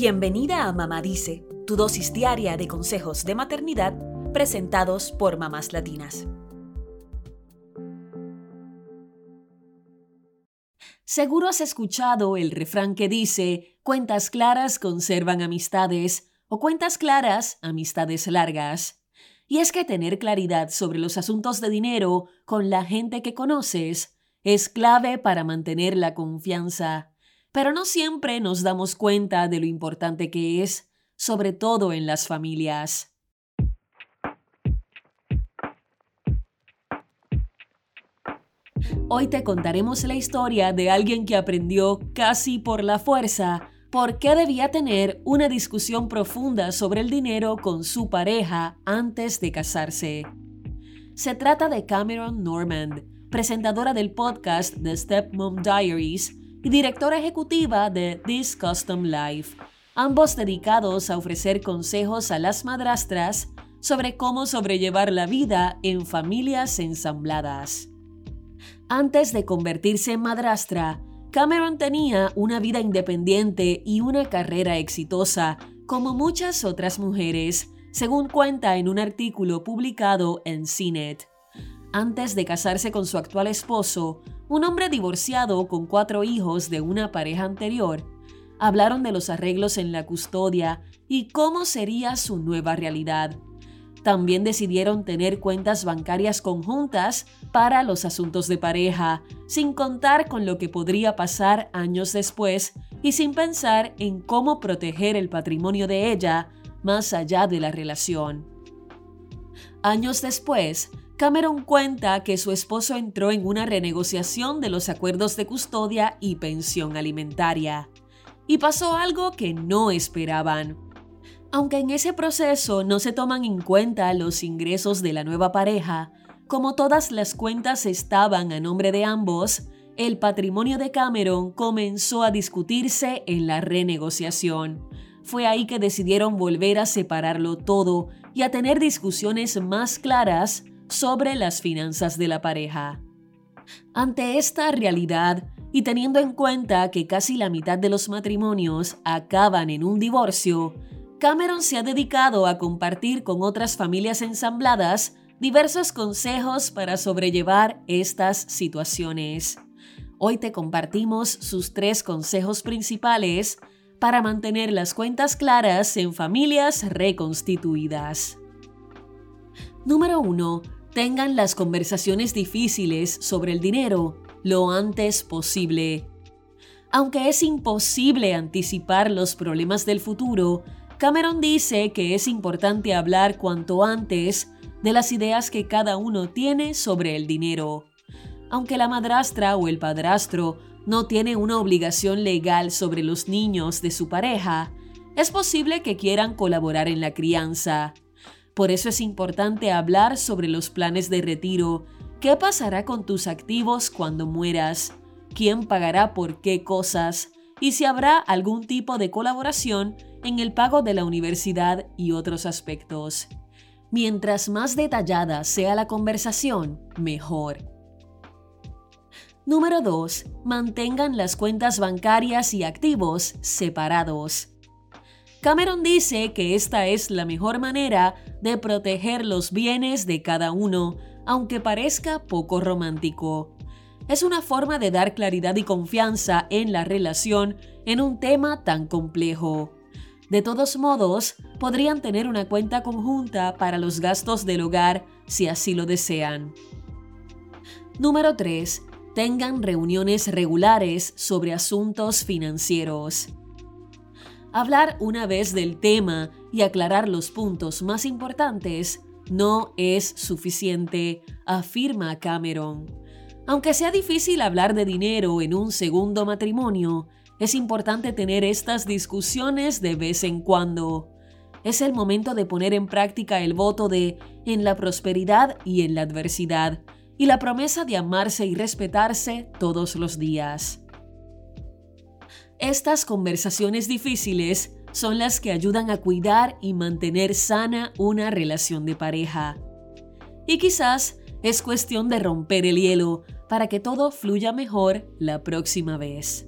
Bienvenida a Mamá Dice, tu dosis diaria de consejos de maternidad presentados por mamás latinas. Seguro has escuchado el refrán que dice, cuentas claras conservan amistades o cuentas claras, amistades largas. Y es que tener claridad sobre los asuntos de dinero con la gente que conoces es clave para mantener la confianza, pero no siempre nos damos cuenta de lo importante que es, sobre todo en las familias. Hoy te contaremos la historia de alguien que aprendió casi por la fuerza por qué debía tener una discusión profunda sobre el dinero con su pareja antes de casarse. Se trata de Cameron Normand, presentadora del podcast The Stepmom Diaries y directora ejecutiva de This Custom Life, ambos dedicados a ofrecer consejos a las madrastras sobre cómo sobrellevar la vida en familias ensambladas. Antes de convertirse en madrastra, Cameron tenía una vida independiente y una carrera exitosa, como muchas otras mujeres, según cuenta en un artículo publicado en CNET. Antes de casarse con su actual esposo, un hombre divorciado con cuatro hijos de una pareja anterior, hablaron de los arreglos en la custodia y cómo sería su nueva realidad. También decidieron tener cuentas bancarias conjuntas para los asuntos de pareja, sin contar con lo que podría pasar años después y sin pensar en cómo proteger el patrimonio de ella más allá de la relación. Años después, Cameron cuenta que su esposo entró en una renegociación de los acuerdos de custodia y pensión alimentaria. Y pasó algo que no esperaban. Aunque en ese proceso no se toman en cuenta los ingresos de la nueva pareja, como todas las cuentas estaban a nombre de ambos, el patrimonio de Cameron comenzó a discutirse en la renegociación. Fue ahí que decidieron volver a separarlo todo y a tener discusiones más claras sobre las finanzas de la pareja. Ante esta realidad, y teniendo en cuenta que casi la mitad de los matrimonios acaban en un divorcio, Cameron se ha dedicado a compartir con otras familias ensambladas diversos consejos para sobrellevar estas situaciones. Hoy te compartimos sus tres consejos principales para mantener las cuentas claras en familias reconstituidas. Número 1. Tengan las conversaciones difíciles sobre el dinero lo antes posible. Aunque es imposible anticipar los problemas del futuro, Cameron dice que es importante hablar cuanto antes de las ideas que cada uno tiene sobre el dinero. Aunque la madrastra o el padrastro no tiene una obligación legal sobre los niños de su pareja, es posible que quieran colaborar en la crianza. Por eso es importante hablar sobre los planes de retiro, qué pasará con tus activos cuando mueras, quién pagará por qué cosas y si habrá algún tipo de colaboración en el pago de la universidad y otros aspectos. Mientras más detallada sea la conversación, mejor. Número 2. Mantengan las cuentas bancarias y activos separados. Cameron dice que esta es la mejor manera de proteger los bienes de cada uno, aunque parezca poco romántico. Es una forma de dar claridad y confianza en la relación en un tema tan complejo. De todos modos, podrían tener una cuenta conjunta para los gastos del hogar si así lo desean. Número 3. Tengan reuniones regulares sobre asuntos financieros. Hablar una vez del tema y aclarar los puntos más importantes no es suficiente, afirma Cameron. Aunque sea difícil hablar de dinero en un segundo matrimonio, es importante tener estas discusiones de vez en cuando. Es el momento de poner en práctica el voto de en la prosperidad y en la adversidad, y la promesa de amarse y respetarse todos los días. Estas conversaciones difíciles son las que ayudan a cuidar y mantener sana una relación de pareja. Y quizás es cuestión de romper el hielo para que todo fluya mejor la próxima vez.